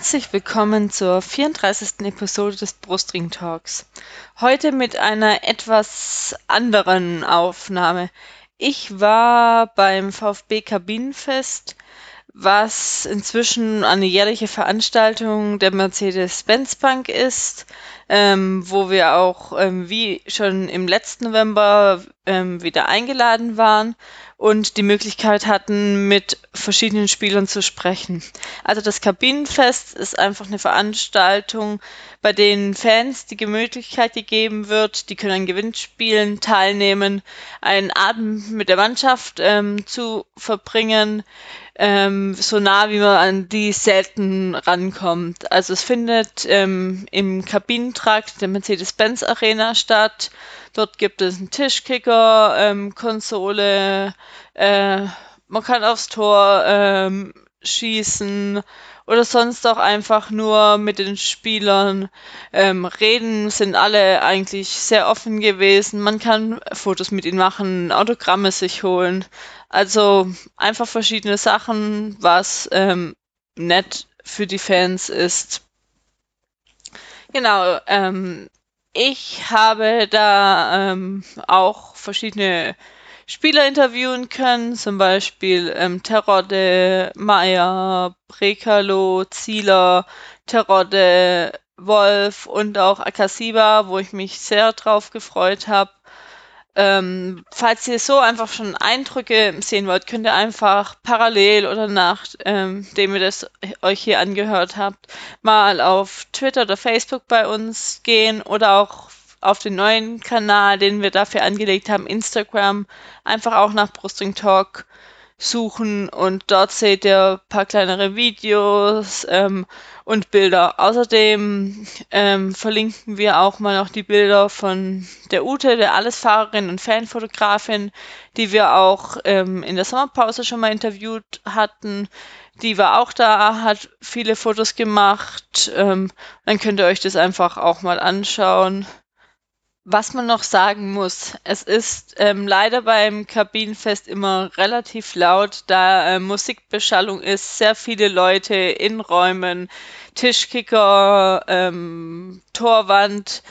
Herzlich willkommen zur 34. Episode des Brustring Talks. Heute mit einer etwas anderen Aufnahme. Ich war beim VfB Kabinenfest, was inzwischen eine jährliche Veranstaltung der Mercedes-Benz Bank ist, ähm, wo wir auch ähm, wie schon im letzten November ähm, wieder eingeladen waren und die Möglichkeit hatten, mit verschiedenen Spielern zu sprechen. Also das Kabinenfest ist einfach eine Veranstaltung, bei denen Fans die Möglichkeit gegeben wird, die können an Gewinnspielen teilnehmen, einen Abend mit der Mannschaft ähm, zu verbringen, ähm, so nah wie man an die selten rankommt. Also es findet ähm, im Kabinentrakt der Mercedes-Benz Arena statt. Dort gibt es einen Tischkicker, ähm, Konsole, äh, man kann aufs Tor ähm, schießen oder sonst auch einfach nur mit den Spielern ähm, reden, sind alle eigentlich sehr offen gewesen. Man kann Fotos mit ihnen machen, Autogramme sich holen. Also einfach verschiedene Sachen, was ähm, nett für die Fans ist. Genau, ähm, ich habe da ähm, auch verschiedene Spieler interviewen können, zum Beispiel ähm, Terodde, Meier, Brekalo, Zieler, Terodde, Wolf und auch Akasiba, wo ich mich sehr drauf gefreut habe. Ähm, falls ihr so einfach schon Eindrücke sehen wollt, könnt ihr einfach parallel oder nachdem ähm, ihr das euch hier angehört habt, mal auf Twitter oder Facebook bei uns gehen oder auch auf den neuen Kanal, den wir dafür angelegt haben, Instagram, einfach auch nach Brustring Talk suchen und dort seht ihr ein paar kleinere Videos ähm, und Bilder. Außerdem ähm, verlinken wir auch mal noch die Bilder von der Ute, der Allesfahrerin und Fanfotografin, die wir auch ähm, in der Sommerpause schon mal interviewt hatten. Die war auch da, hat viele Fotos gemacht. Ähm, dann könnt ihr euch das einfach auch mal anschauen. Was man noch sagen muss, es ist ähm, leider beim Kabinenfest immer relativ laut, da äh, Musikbeschallung ist, sehr viele Leute in Räumen, Tischkicker, ähm, Torwand.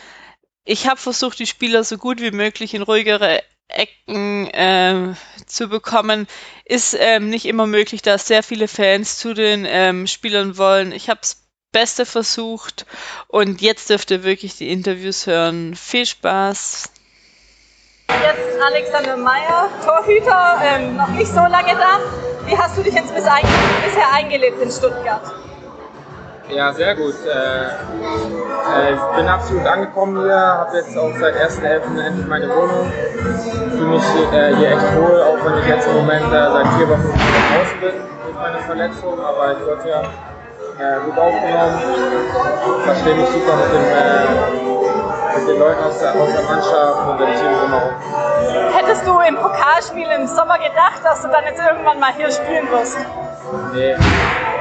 Ich habe versucht, die Spieler so gut wie möglich in ruhigere Ecken äh, zu bekommen. Ist ähm, nicht immer möglich, da sehr viele Fans zu den ähm, Spielern wollen. Ich habe es Beste versucht und jetzt dürft ihr wirklich die Interviews hören. Viel Spaß! Jetzt Alexander Meyer, Torhüter, ähm, noch nicht so lange da. Wie hast du dich jetzt bis ein, bisher eingelebt in Stuttgart? Ja, sehr gut. Äh, äh, ich bin absolut angekommen hier, habe jetzt auch seit 1.11. endlich meine Wohnung. Fühle mich äh, hier echt wohl, auch wenn ich jetzt im Moment äh, seit vier Wochen draußen bin durch meine Verletzung. Aber ich wurde ja äh, gut aufgenommen. Verstehe mich super mit, dem, äh, mit den Leuten aus der, aus der Mannschaft und dem Team drumherum. Hättest du im Pokalspiel im Sommer gedacht, dass du dann jetzt irgendwann mal hier spielen wirst? Nee.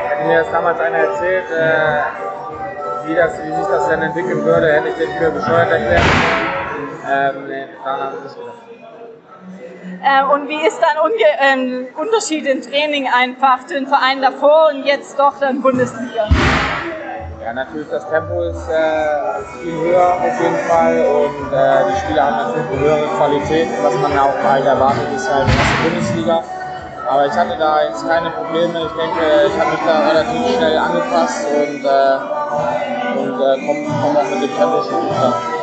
Hätte mir das damals einer erzählt, äh, wie, das, wie sich das dann entwickeln würde, hätte ich den für bescheuert erklärt. Ähm, nee, daran habe ich nicht gedacht. Äh, und wie ist dann ein äh, Unterschied im Training einfach den Verein davor und jetzt doch dann Bundesliga? Ja, natürlich, das Tempo ist äh, viel höher auf jeden Fall und äh, die Spieler haben natürlich eine höhere Qualität, was man auch halt erwartet, ist halt in der Bundesliga. Aber ich hatte da jetzt keine Probleme. Ich denke, ich habe mich da relativ schnell angepasst und, äh, und äh, komme komm auch mit dem Tempo schon gut.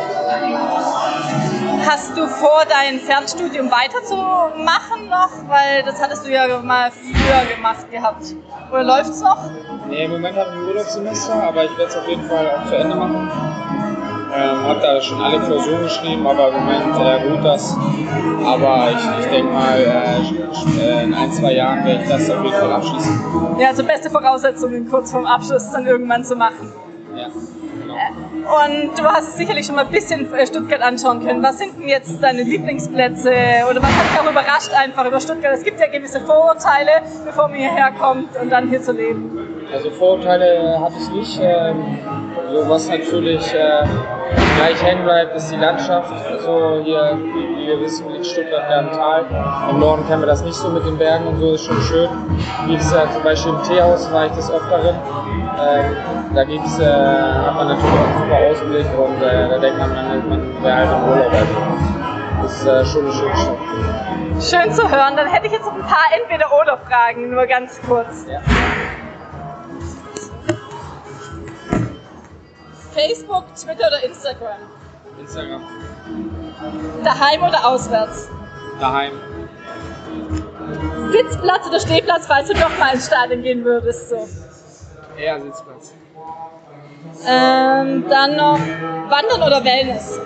Hast du vor, dein Fernstudium weiterzumachen noch? Weil das hattest du ja mal früher gemacht gehabt. Oder läuft es noch? Nee, im Moment habe ich ein Urlaubssemester, aber ich werde es auf jeden Fall auch zu Ende machen. Ähm, habe da schon alle Klausuren geschrieben, aber im Moment äh, ruht das. Aber ich, ich denke mal, äh, in ein, zwei Jahren werde ich das auf jeden Fall abschließen. Ja, also beste Voraussetzungen kurz vorm Abschluss dann irgendwann zu machen. Und du hast sicherlich schon mal ein bisschen äh, Stuttgart anschauen können. Was sind denn jetzt deine Lieblingsplätze oder was hat dich auch überrascht einfach über Stuttgart? Es gibt ja gewisse Vorurteile, bevor man hierher kommt und dann hier zu leben. Also Vorurteile hatte ich nicht. Ähm, so was natürlich äh, gleich hängen bleibt, ist die Landschaft. So hier, wie wir wissen, liegt Stuttgart mehr im Tal. Im Norden kennen wir das nicht so mit den Bergen und so, ist schon schön. Wie gesagt, zum Beispiel im Teehaus war ich des Öfteren. Da gibt's, äh, hat man natürlich auch einen super Ausblick und äh, da denkt man, man, man wäre halt im Urlaub. Also, das ist äh, schon eine schöne Stadt. Schön zu hören. Dann hätte ich jetzt noch ein paar Entweder-Oder-Fragen, nur ganz kurz. Ja. Facebook, Twitter oder Instagram? Instagram. Daheim oder auswärts? Daheim. Sitzplatz oder Stehplatz, falls du doch mal ins Stadion gehen würdest. So. Eher Sitzplatz. Ähm, dann noch Wandern oder Wellness?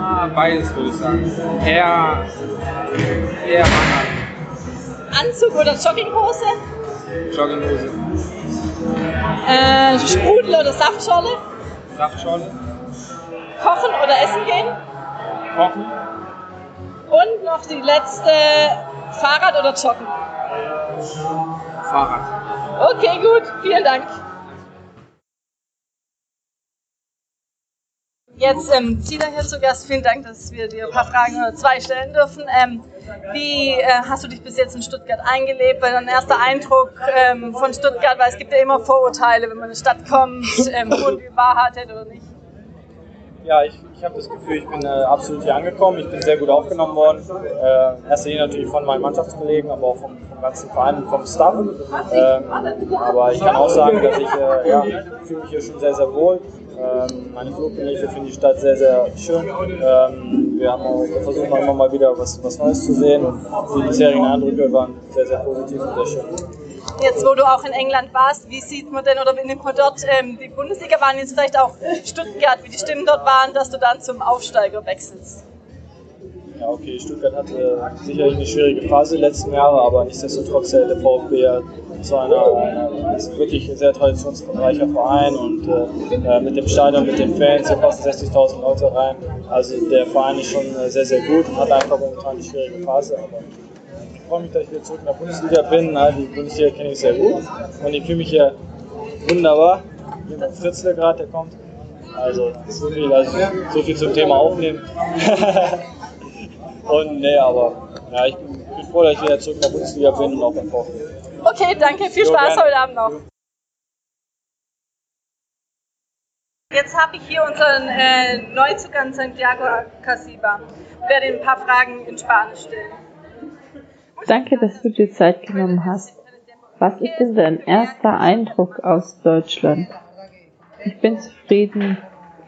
Ah, beides würde ich sagen. Eher, eher Wandern. Anzug oder Jogginghose? Jogginghose. Äh, Sprudel oder Saftschorle? Saftschorle. Kochen oder essen gehen? Kochen. Und noch die letzte, Fahrrad oder Joggen? Fahrrad. Okay, gut, vielen Dank. Jetzt ähm, Zieler hier zu Gast. Vielen Dank, dass wir dir ein paar Fragen oder zwei stellen dürfen. Ähm, wie äh, hast du dich bis jetzt in Stuttgart eingelebt? Weil dein erster Eindruck ähm, von Stuttgart, weil es gibt ja immer Vorurteile, wenn man in eine Stadt kommt, ähm, wo die Wahrheit hat oder nicht. Ja, ich, ich habe das Gefühl, ich bin äh, absolut hier angekommen. Ich bin sehr gut aufgenommen worden. Äh, erster Linie natürlich von meinen Mannschaftskollegen, aber auch vom, vom ganzen Verein und vom Staff. Ähm, aber ich kann auch sagen, dass ich äh, ja, fühle mich hier schon sehr, sehr wohl. Ähm, meine Flugberichte finde die Stadt sehr, sehr schön. Ähm, wir haben auch wir versuchen auch immer mal wieder was, was Neues zu sehen und die bisherigen Eindrücke waren sehr, sehr positiv und sehr schön. Jetzt, wo du auch in England warst, wie sieht man denn oder wie nimmt man dort ähm, die Bundesliga waren jetzt vielleicht auch Stuttgart, wie die Stimmen dort waren, dass du dann zum Aufsteiger wechselst? Ja, okay, Stuttgart hatte sicherlich eine schwierige Phase die letzten Jahre, aber nichtsdestotrotz hält der VfB ja zu einer, einer wirklich sehr traditionsreicher Verein und äh, mit dem Stadion, mit den Fans, hier passen 60.000 Leute rein. Also der Verein ist schon äh, sehr, sehr gut und hat einfach momentan eine schwierige Phase, aber ich freue mich, dass ich wieder zurück in der Bundesliga bin. Die Bundesliga kenne ich sehr gut und ich fühle mich hier wunderbar. Mit gerade, der kommt. Also so viel, also so viel zum Thema Aufnehmen. und nee, aber ja, ich bin, bin froh, dass ich wieder zurück in der Bundesliga bin und auch beim VfB. Okay, danke, viel Jo, Spaß gerne. heute Abend noch. Jetzt habe ich hier unseren äh, Neuzugang Santiago Casiba. Ich werde ihm ein paar Fragen in Spanisch stellen. Danke, dass du dir Zeit genommen hast. Was ist denn dein erster Eindruck aus Deutschland? Ich bin zufrieden.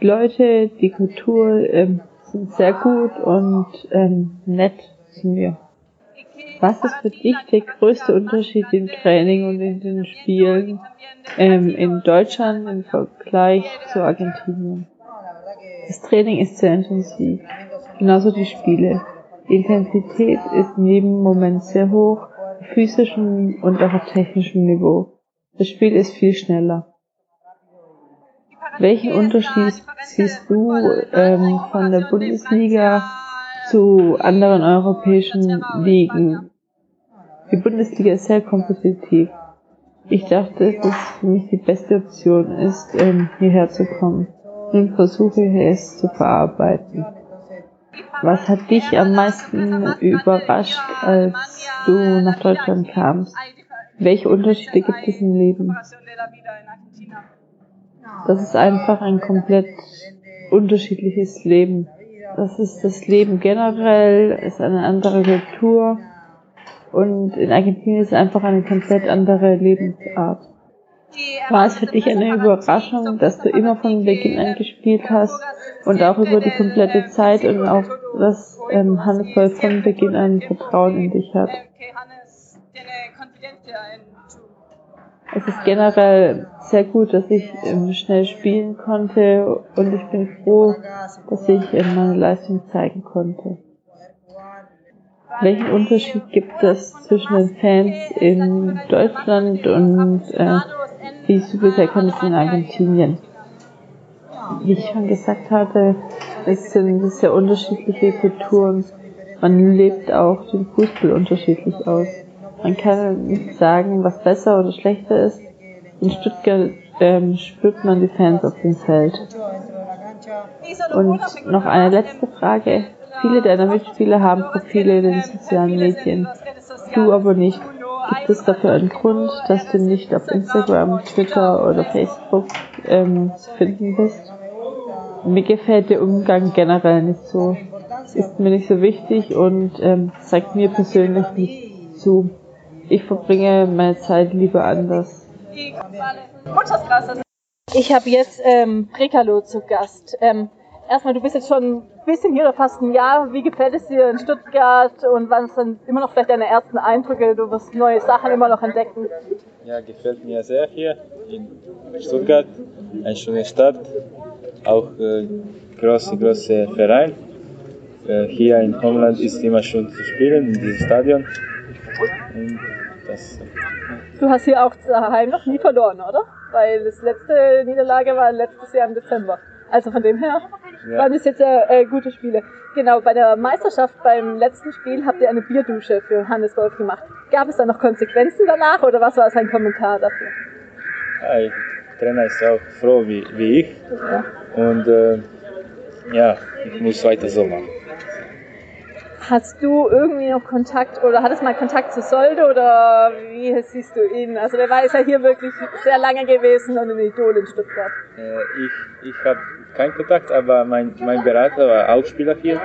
Die Leute, die Kultur ähm, sehr gut und ähm, nett zu mir. Was ist für dich der größte Unterschied im Training und in den Spielen ähm, in Deutschland im Vergleich zu Argentinien? Das Training ist sehr intensiv, genauso die Spiele. Die Intensität ist in jedem Moment sehr hoch, auf physischem und auch auf technischem Niveau. Das Spiel ist viel schneller. Welchen Unterschied siehst du ähm, von der Bundesliga zu anderen europäischen Ligen? Die Bundesliga ist sehr kompetitiv. Ich dachte, dass es für mich die beste Option ist, ähm, hierher zu kommen. Nun versuche ich es zu verarbeiten. Was hat dich am meisten überrascht, als du nach Deutschland kamst? Welche Unterschiede gibt es im Leben? Das ist einfach ein komplett unterschiedliches Leben. Das ist das Leben generell, ist eine andere Kultur und in Argentinien ist es einfach eine komplett andere Lebensart. War es für dich eine Überraschung, dass du immer von Beginn an gespielt hast und auch über die komplette Zeit und auch, dass ähm, Hannes von Beginn an Vertrauen in dich hat? Es ist generell sehr gut, dass ich ähm, schnell spielen konnte und ich bin froh, dass ich ähm, meine Leistung zeigen konnte. Welchen Unterschied gibt es zwischen den Fans in Deutschland und äh, so bisher kenne in Argentinien? wie ich schon gesagt hatte, es sind sehr unterschiedliche Kulturen. Man lebt auch den Fußball unterschiedlich aus. Man kann nicht sagen, was besser oder schlechter ist. In Stuttgart ähm, spürt man die Fans auf dem Feld. Und noch eine letzte Frage. Viele deiner Mitspieler haben Profile in den sozialen Medien. Du aber nicht. Gibt es dafür einen Grund, dass du nicht auf Instagram, Twitter oder Facebook ähm, zu finden bist? Mir gefällt der Umgang generell nicht so. Ist mir nicht so wichtig und ähm, zeigt mir persönlich nicht zu. Ich verbringe meine Zeit lieber anders. Ich habe jetzt ähm, Brekalo zu Gast. Ähm, erstmal, du bist jetzt schon ein bisschen hier oder fast ein Jahr. Wie gefällt es dir in Stuttgart und wann sind immer noch vielleicht deine ersten Eindrücke? Du wirst neue Sachen immer noch entdecken. Ja, gefällt mir sehr hier in Stuttgart. Eine schöne Stadt, auch äh, große, große Verein. Äh, hier in Homeland ist immer schön zu spielen, in diesem Stadion. Und das, Du hast hier auch daheim noch nie verloren, oder? Weil das letzte Niederlage war letztes Jahr im Dezember. Also von dem her Ja. waren das jetzt ja äh, gute Spiele. Genau, bei der Meisterschaft beim letzten Spiel habt ihr eine Bierdusche für Hannes Wolf gemacht. Gab es da noch Konsequenzen danach oder was war sein Kommentar dafür? ja, der Trainer ist auch froh wie, wie ich. Und äh, ja, ich muss weiter so machen. Hast du irgendwie noch Kontakt oder hattest mal Kontakt zu Solde oder wie siehst du ihn? Also der war ist ja hier wirklich sehr lange gewesen und ein Idol in Stuttgart. Äh, ich ich habe keinen Kontakt, aber mein, mein Berater war auch Spieler hier,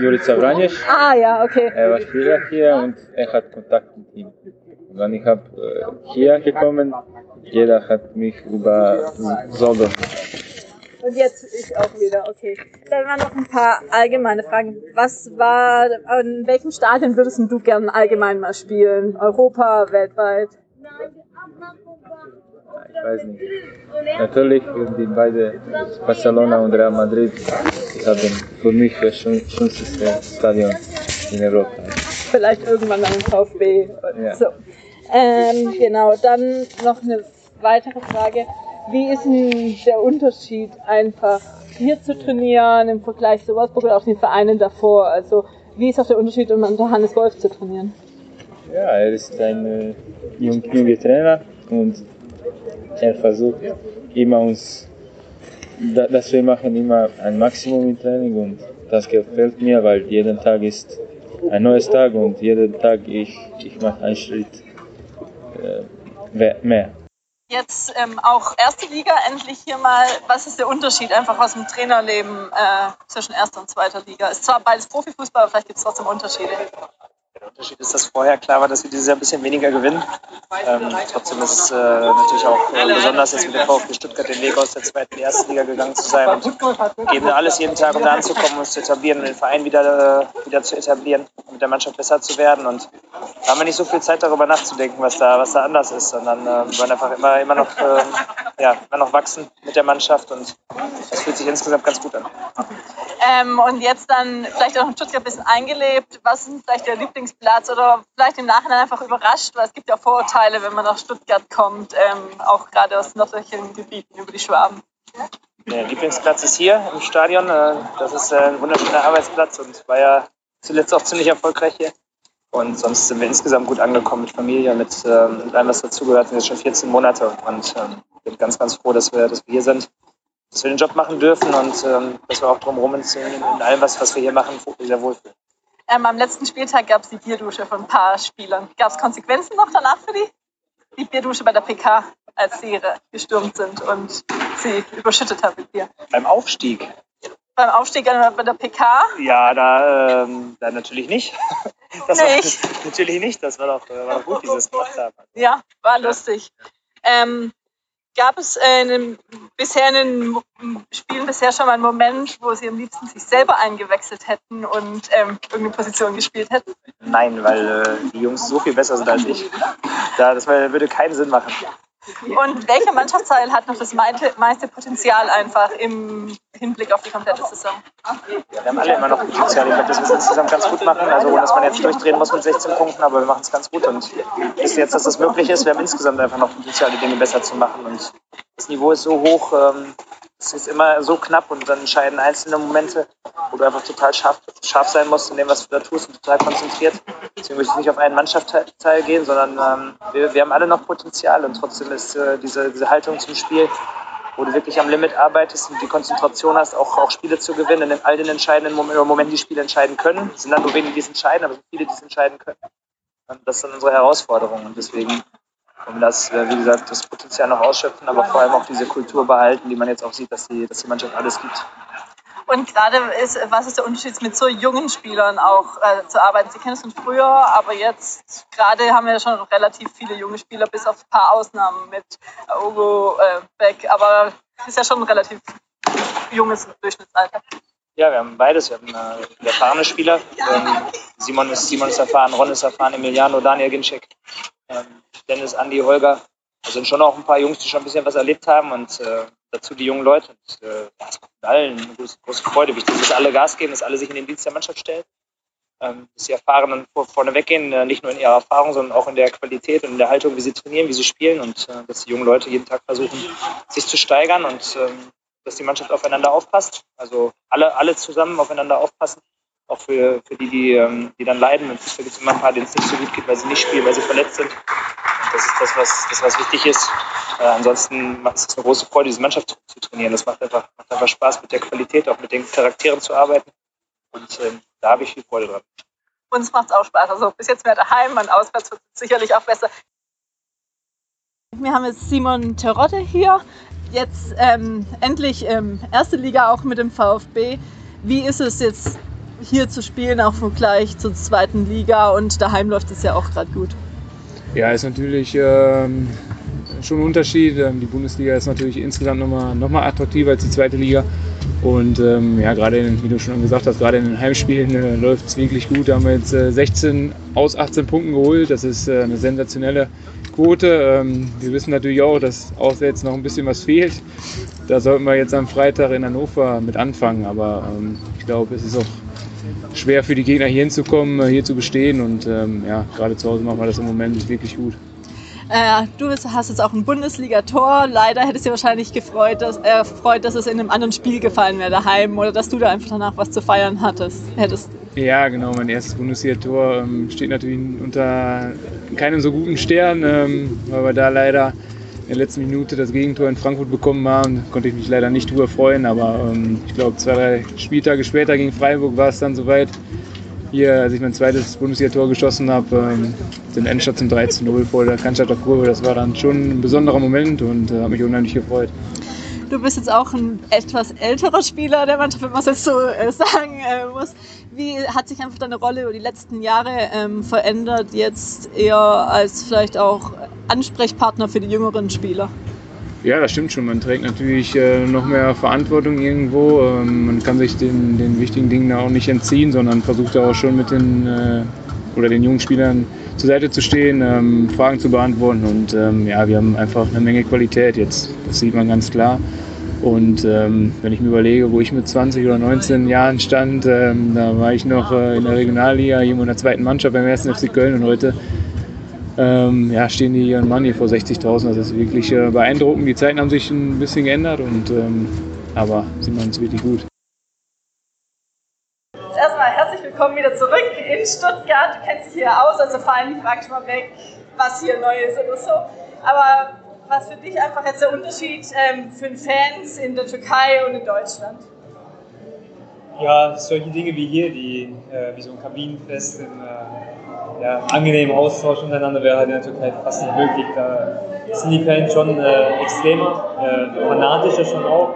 Juri Zavranjes. Ah ja, okay. Er war Spieler hier und er hat Kontakt mit ihm. Und dann ich habe äh, hier gekommen, jeder hat mich über Soldo. Und jetzt ich auch wieder, okay. Dann waren noch ein paar allgemeine Fragen. Was war, an welchem Stadion würdest du gern allgemein mal spielen? Europa, weltweit? Ich weiß nicht. Natürlich die beide Barcelona und Real Madrid haben für mich das schön, schönste Stadion in Europa. Vielleicht irgendwann im VfB Ja. so. Ähm, genau, dann noch eine weitere Frage. Wie ist denn der Unterschied einfach hier zu trainieren im Vergleich zu Wolfsburg oder auch den Vereinen davor? Also wie ist auch der Unterschied, um unter Hannes Wolf zu trainieren? Ja, er ist ein äh, jung, junger Trainer und er versucht immer uns, da, dass wir machen immer ein Maximum im Training und das gefällt mir, weil jeden Tag ist ein neues Tag und jeden Tag ich, ich mache einen Schritt äh, mehr. Jetzt ähm, auch erste Liga endlich hier mal. Was ist der Unterschied einfach aus dem Trainerleben äh, zwischen erster und zweiter Liga? Ist zwar beides Profifußball, aber vielleicht gibt es trotzdem Unterschiede. Der Unterschied ist, dass vorher klar war, dass wir dieses Jahr ein bisschen weniger gewinnen. Ähm, trotzdem ist es äh, natürlich auch äh, besonders, jetzt mit dem VfB Stuttgart den Weg aus der zweiten in die Liga gegangen zu sein und geben da alles jeden Tag, um da anzukommen, uns zu etablieren und den Verein wieder, äh, wieder zu etablieren, der Mannschaft besser zu werden. Und da haben wir nicht so viel Zeit darüber nachzudenken, was da, was da anders ist, sondern äh, wir wollen einfach immer, immer, noch, ähm, ja, immer noch wachsen mit der Mannschaft und das fühlt sich insgesamt ganz gut an. Ähm, und jetzt dann vielleicht auch in Stuttgart ein bisschen eingelebt. Was ist vielleicht der Lieblingsplatz oder vielleicht im Nachhinein einfach überrascht, weil es gibt ja Vorurteile, wenn man nach Stuttgart kommt, ähm, auch gerade aus nördlichen Gebieten über die Schwaben. Der Lieblingsplatz ist hier im Stadion. Äh, Das ist äh, ein wunderschöner Arbeitsplatz und war ja zuletzt auch ziemlich erfolgreich hier. Und sonst sind wir insgesamt gut angekommen mit Familie, mit, ähm, mit allem, was dazugehört. Wir sind jetzt schon 14 Monate und ähm, bin ganz, ganz froh, dass wir, dass wir hier sind, dass wir den Job machen dürfen und ähm, dass wir auch drumherum in, in allem, was, was wir hier machen, sehr wohlfühlen. Ähm, am letzten Spieltag gab es die Bierdusche von ein paar Spielern. Gab es Konsequenzen noch danach für die? Die Bierdusche bei der PK, als sie gestürmt sind und sie überschüttet haben mit Bier. Beim Aufstieg, Beim Aufstieg an- bei der PK, ja, da, ähm, da natürlich nicht. Das Nicht? War, natürlich nicht, das war doch, war doch gut, wie sie es gemacht haben. ja, war lustig. Ähm, gab es äh, in den, bisher in den Mo- Spielen bisher schon mal einen Moment, wo sie am liebsten sich selber eingewechselt hätten und ähm, irgendeine Position gespielt hätten? Nein, weil äh, die Jungs so viel besser sind als ich. Da, das würde keinen Sinn machen. Und welcher Mannschaftsteil hat noch das meiste, meiste Potenzial einfach im Hinblick auf die komplette Saison? Wir haben alle immer noch Potenzial. Ich glaube, dass wir es insgesamt ganz gut machen. Also ohne dass man jetzt durchdrehen muss mit 16 Punkten, aber wir machen es ganz gut und wissen jetzt, dass das möglich ist. Wir haben insgesamt einfach noch Potenzial, die Dinge besser zu machen. Und das Niveau ist so hoch, ähm, es ist immer so knapp und dann entscheiden einzelne Momente, wo du einfach total scharf, scharf sein musst in dem, was du da tust und total konzentriert. Deswegen möchte ich nicht auf einen Mannschaftsteil gehen, sondern ähm, wir, wir haben alle noch Potenzial und trotzdem ist äh, diese, diese Haltung zum Spiel, wo du wirklich am Limit arbeitest und die Konzentration hast, auch, auch Spiele zu gewinnen, in all den entscheidenden Momenten, Momenten die Spiele entscheiden können. Es sind dann nur wenige, die es entscheiden, aber sind viele, die es entscheiden können. Und das dann unsere Herausforderung und deswegen um das, äh, wie gesagt, das Potenzial noch ausschöpfen, aber vor allem auch diese Kultur behalten, die man jetzt auch sieht, dass die, dass die Mannschaft alles gibt. Und gerade ist, was ist der Unterschied mit so jungen Spielern auch äh, zu arbeiten? Sie kennen es von früher, aber jetzt gerade haben wir ja schon relativ viele junge Spieler, bis auf ein paar Ausnahmen mit Ugo äh, Beck, aber es ist ja schon ein relativ junges Durchschnittsalter. Ja, wir haben beides. Wir haben äh, erfahrene Spieler. Ähm, Simon, ist, Simon ist erfahren, Ron ist erfahren, Emiliano, Daniel Ginczek, ähm, Dennis, Andi, Holger. Da sind schon auch ein paar Jungs, die schon ein bisschen was erlebt haben und äh, dazu die jungen Leute. Und, äh, es macht allen eine große, große Freude. Wichtig dass alle Gas geben, dass alle sich in den Dienst der Mannschaft stellen. Ähm, dass die Erfahrenen vor, vorne weggehen, äh, nicht nur in ihrer Erfahrung, sondern auch in der Qualität und in der Haltung, wie sie trainieren, wie sie spielen und äh, dass die jungen Leute jeden Tag versuchen, sich zu steigern und ähm, dass die Mannschaft aufeinander aufpasst. Also alle, alle zusammen aufeinander aufpassen. Auch für, für die, die, ähm, die dann leiden. Und es gibt immer ein paar, denen es nicht so gut geht, weil sie nicht spielen, weil sie verletzt sind. Das ist das, was, das, was wichtig ist. Äh, ansonsten ist es eine große Freude, diese Mannschaft zu, zu trainieren. Das macht einfach, macht einfach Spaß, mit der Qualität, auch mit den Charakteren zu arbeiten. Und ähm, da habe ich viel Freude dran. Uns macht es auch Spaß. Also bis jetzt mehr daheim und auswärts wird es sicherlich auch besser. Wir haben jetzt Simon Terodde hier, jetzt ähm, endlich ähm, erste Liga auch mit dem VfB. Wie ist es jetzt hier zu spielen, auch im Vergleich zur zweiten Liga und daheim läuft es ja auch gerade gut? Ja, ist natürlich ähm, schon ein Unterschied. Ähm, die Bundesliga ist natürlich insgesamt nochmal noch mal attraktiver als die zweite Liga. Und ähm, ja, gerade, wie du schon gesagt hast, gerade in den Heimspielen äh, läuft es wirklich gut. Da haben wir jetzt äh, 16 aus 18 Punkten geholt. Das ist äh, eine sensationelle Quote. Ähm, wir wissen natürlich auch, dass jetzt noch ein bisschen was fehlt. Da sollten wir jetzt am Freitag in Hannover mit anfangen. Aber ähm, ich glaube, es ist auch schwer für die Gegner hier hinzukommen, äh, hier zu bestehen. Und ähm, ja, gerade zu Hause machen wir das im Moment wirklich gut. Äh, du hast jetzt auch ein Bundesliga-Tor. Leider hättest du wahrscheinlich gefreut dass, äh, freut, dass es in einem anderen Spiel gefallen wäre daheim oder dass du da einfach danach was zu feiern hattest, hättest. Ja, genau. Mein erstes Bundesliga-Tor ähm, steht natürlich unter keinem so guten Stern, ähm, weil wir da leider in der letzten Minute das Gegentor in Frankfurt bekommen haben. Konnte ich mich leider nicht drüber freuen, aber ähm, ich glaube, zwei, drei Spieltage später gegen Freiburg war es dann soweit. Hier, als ich mein zweites Bundesliga-Tor geschossen habe, ähm, den Endstand zum 13-0 vor der Cannstatter Kurve, das war dann schon ein besonderer Moment und äh, habe mich unheimlich gefreut. Du bist jetzt auch ein etwas älterer Spieler der Mannschaft, wenn man es jetzt so äh, sagen äh, muss. Wie hat sich einfach deine Rolle über die letzten Jahre ähm, verändert, jetzt eher als vielleicht auch Ansprechpartner für die jüngeren Spieler? Ja, das stimmt schon. Man trägt natürlich äh, noch mehr Verantwortung irgendwo. Ähm, man kann sich den, den wichtigen Dingen da auch nicht entziehen, sondern versucht auch schon mit den äh, oder den jungen Spielern zur Seite zu stehen, ähm, Fragen zu beantworten. Und ähm, ja, wir haben einfach eine Menge Qualität jetzt. Das sieht man ganz klar. Und ähm, wenn ich mir überlege, wo ich mit 20 oder 19 Jahren stand, ähm, da war ich noch äh, in der Regionalliga, irgendwo in der zweiten Mannschaft beim 1. FC Köln und heute ähm, ja, stehen die ihren Mann hier vor 60.000. Das ist wirklich äh, beeindruckend. Die Zeiten haben sich ein bisschen geändert, und, ähm, aber sie machen es wirklich gut. Erstmal herzlich willkommen wieder zurück in Stuttgart. Du kennst dich hier aus, also vor allem frag ich mal weg, was hier neu ist oder so. Aber was für dich einfach jetzt der Unterschied ähm, für Fans in der Türkei und in Deutschland? Ja, solche Dinge wie hier, die, äh, wie so ein Kabinenfest, ein äh, ja, angenehmen Austausch untereinander wäre halt in der Türkei fast nicht möglich. Da sind die Fans schon äh, extremer, äh, fanatischer schon auch.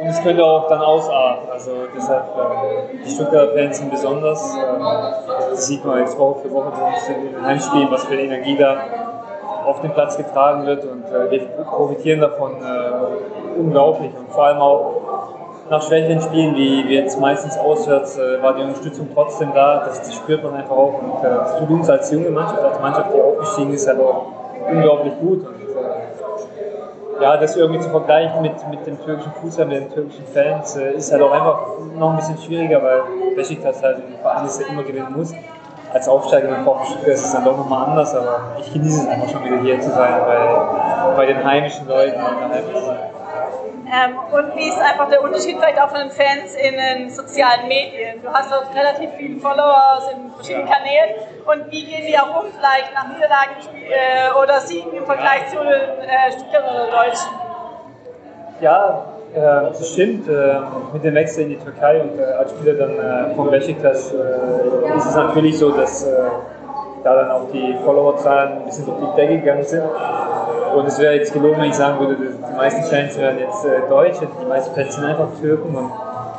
Und es könnte auch dann ausarten. Also deshalb, äh, die Stuttgarter Fans sind besonders. Äh, das sieht man jetzt Woche für Woche in den Heimspielen, was für eine Energie da auf den Platz getragen wird. Und äh, wir profitieren davon äh, unglaublich. Und vor allem auch nach schwächeren Spielen, wie jetzt meistens auswärts, äh, war die Unterstützung trotzdem da. Das, das spürt man einfach auch. Und das tut uns als junge Mannschaft, als Mannschaft, die aufgestiegen ist, halt auch unglaublich gut. Und, äh, ja, das irgendwie zu vergleichen mit, mit dem türkischen Fußball, mit den türkischen Fans, äh, ist halt auch einfach noch ein bisschen schwieriger, weil Besiktas halt ein Verein ist, der immer gewinnen muss. Als Aufsteiger VfB Stuttgart ist es dann doch nochmal anders, aber ich genieße es einfach schon wieder hier zu sein, bei, bei den heimischen Leuten. Ähm, und wie ist einfach der Unterschied vielleicht auch von den Fans in den sozialen Medien? Du hast dort relativ viele Follower in verschiedenen Kanälen. Und wie gehen die auch um, vielleicht nach Niederlagen äh, oder Siegen im Vergleich zu den äh, Stuttgart oder Deutschen? Ja, äh, das stimmt. Äh, mit dem Wechsel in die Türkei und äh, als Spieler dann äh, vom Besiktas äh, ist es natürlich so, dass äh, da dann auch die Followerzahlen ein bisschen durch die Decke gegangen sind. Und es wäre jetzt gelogen, wenn ich sagen würde, die meisten Fans wären jetzt Deutsch, die meisten Fans sind einfach Türken und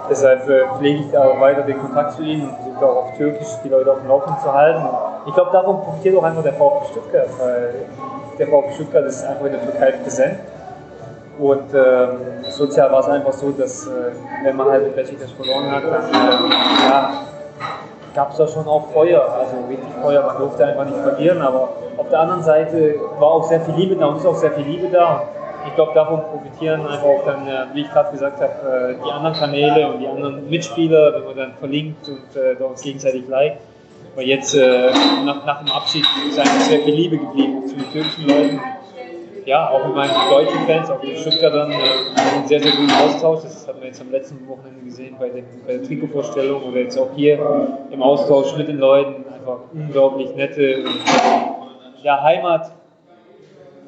deshalb pflege ich auch weiter den Kontakt zu ihnen und versuche auch auf Türkisch die Leute auf dem Laufenden zu halten. Ich glaube, davon profitiert auch einfach der VfB Stuttgart, weil der VfB Stuttgart ist einfach in der Türkei präsent. Und ähm, sozial war es einfach so, dass äh, wenn man halt Besiktas verloren hat, dann äh, ja, gab es da schon auch Feuer, also richtig Feuer, man durfte einfach nicht verlieren, aber auf der anderen Seite war auch sehr viel Liebe da. Und ist auch sehr viel Liebe da. ich glaube, davon profitieren einfach auch dann, äh, wie ich gerade gesagt habe, äh, die anderen Kanäle und die anderen Mitspieler, wenn man dann verlinkt und äh, uns gegenseitig liked. Weil jetzt nach, nach dem Abschied ist einfach sehr viel Liebe geblieben zu den türkischen Leuten ja, auch mit meinen deutschen Fans, auch mit Stuttgartern, äh, einen sehr, sehr guten Austausch. Das haben wir jetzt am letzten Wochenende gesehen bei, dem, bei der Trikotvorstellung oder jetzt auch hier im Austausch mit den Leuten. Einfach unglaublich nette und ja, Heimat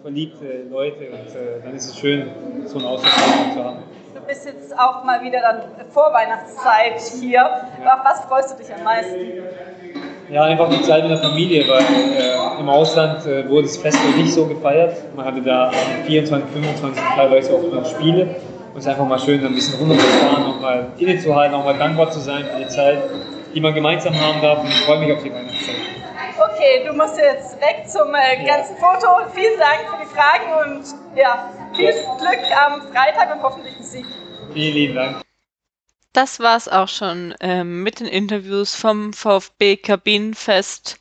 verliebte Leute und äh, dann ist es schön, so einen Austausch zu haben. Du bist jetzt auch mal wieder dann vor Weihnachtszeit hier. Ja. Auf was freust du dich am meisten? Ja, einfach die Zeit mit der Familie, weil äh, im Ausland äh, wurde das Fest nicht so gefeiert. Man hatte da am 24, 25 teilweise auch noch Spiele. Und es ist einfach mal schön, ein bisschen runterzufahren, nochmal innezuhalten, nochmal dankbar zu sein für die Zeit, die man gemeinsam haben darf. Und ich freue mich auf die Weihnachtszeit. Okay, du musst jetzt weg zum äh, ganzen ja. Foto. Vielen Dank für die Fragen und ja, viel Glück am Freitag und hoffentlich einen Sieg. Vielen lieben Dank. Das war's auch schon ähm, mit den Interviews vom VfB Kabinenfest.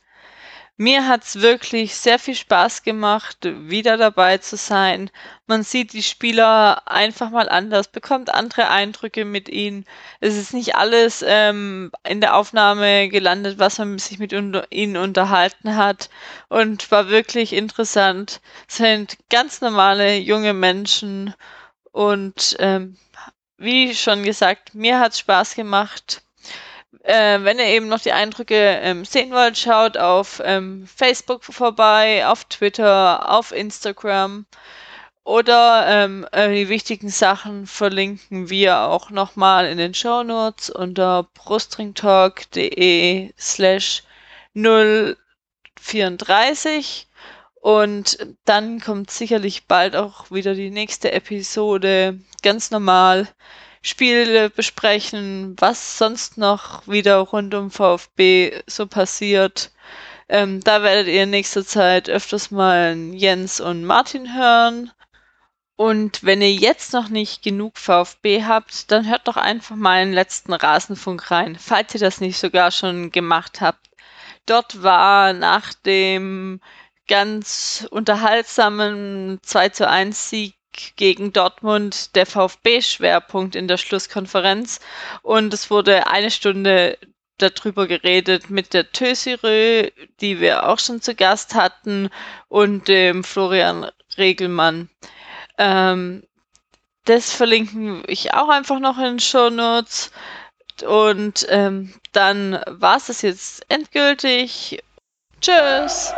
Mir hat's wirklich sehr viel Spaß gemacht, wieder dabei zu sein. Man sieht die Spieler einfach mal anders, bekommt andere Eindrücke mit ihnen. Es ist nicht alles ähm, in der Aufnahme gelandet, was man sich mit unter ihnen unterhalten hat und war wirklich interessant. Es sind ganz normale junge Menschen und ähm, wie schon gesagt, mir hat es Spaß gemacht. Äh, wenn ihr eben noch die Eindrücke ähm, sehen wollt, schaut auf ähm, Facebook vorbei, auf Twitter, auf Instagram oder ähm, äh, die wichtigen Sachen verlinken wir auch nochmal in den Show Notes unter brustringtalk.de slash 034 und dann kommt sicherlich bald auch wieder die nächste Episode ganz normal Spiele besprechen, was sonst noch wieder rund um VfB so passiert. Ähm, da werdet ihr in nächster Zeit öfters mal Jens und Martin hören. Und wenn ihr jetzt noch nicht genug VfB habt, dann hört doch einfach mal in den letzten Rasenfunk rein, falls ihr das nicht sogar schon gemacht habt. Dort war nach dem ganz unterhaltsamen 2 zu 1 Sieg gegen Dortmund der VfB-Schwerpunkt in der Schlusskonferenz. Und es wurde eine Stunde darüber geredet mit der Tösirö, die wir auch schon zu Gast hatten, und dem Florian Regelmann. Ähm, das verlinken ich auch einfach noch in den Show Notes. Und ähm, dann war es das jetzt endgültig. Tschüss!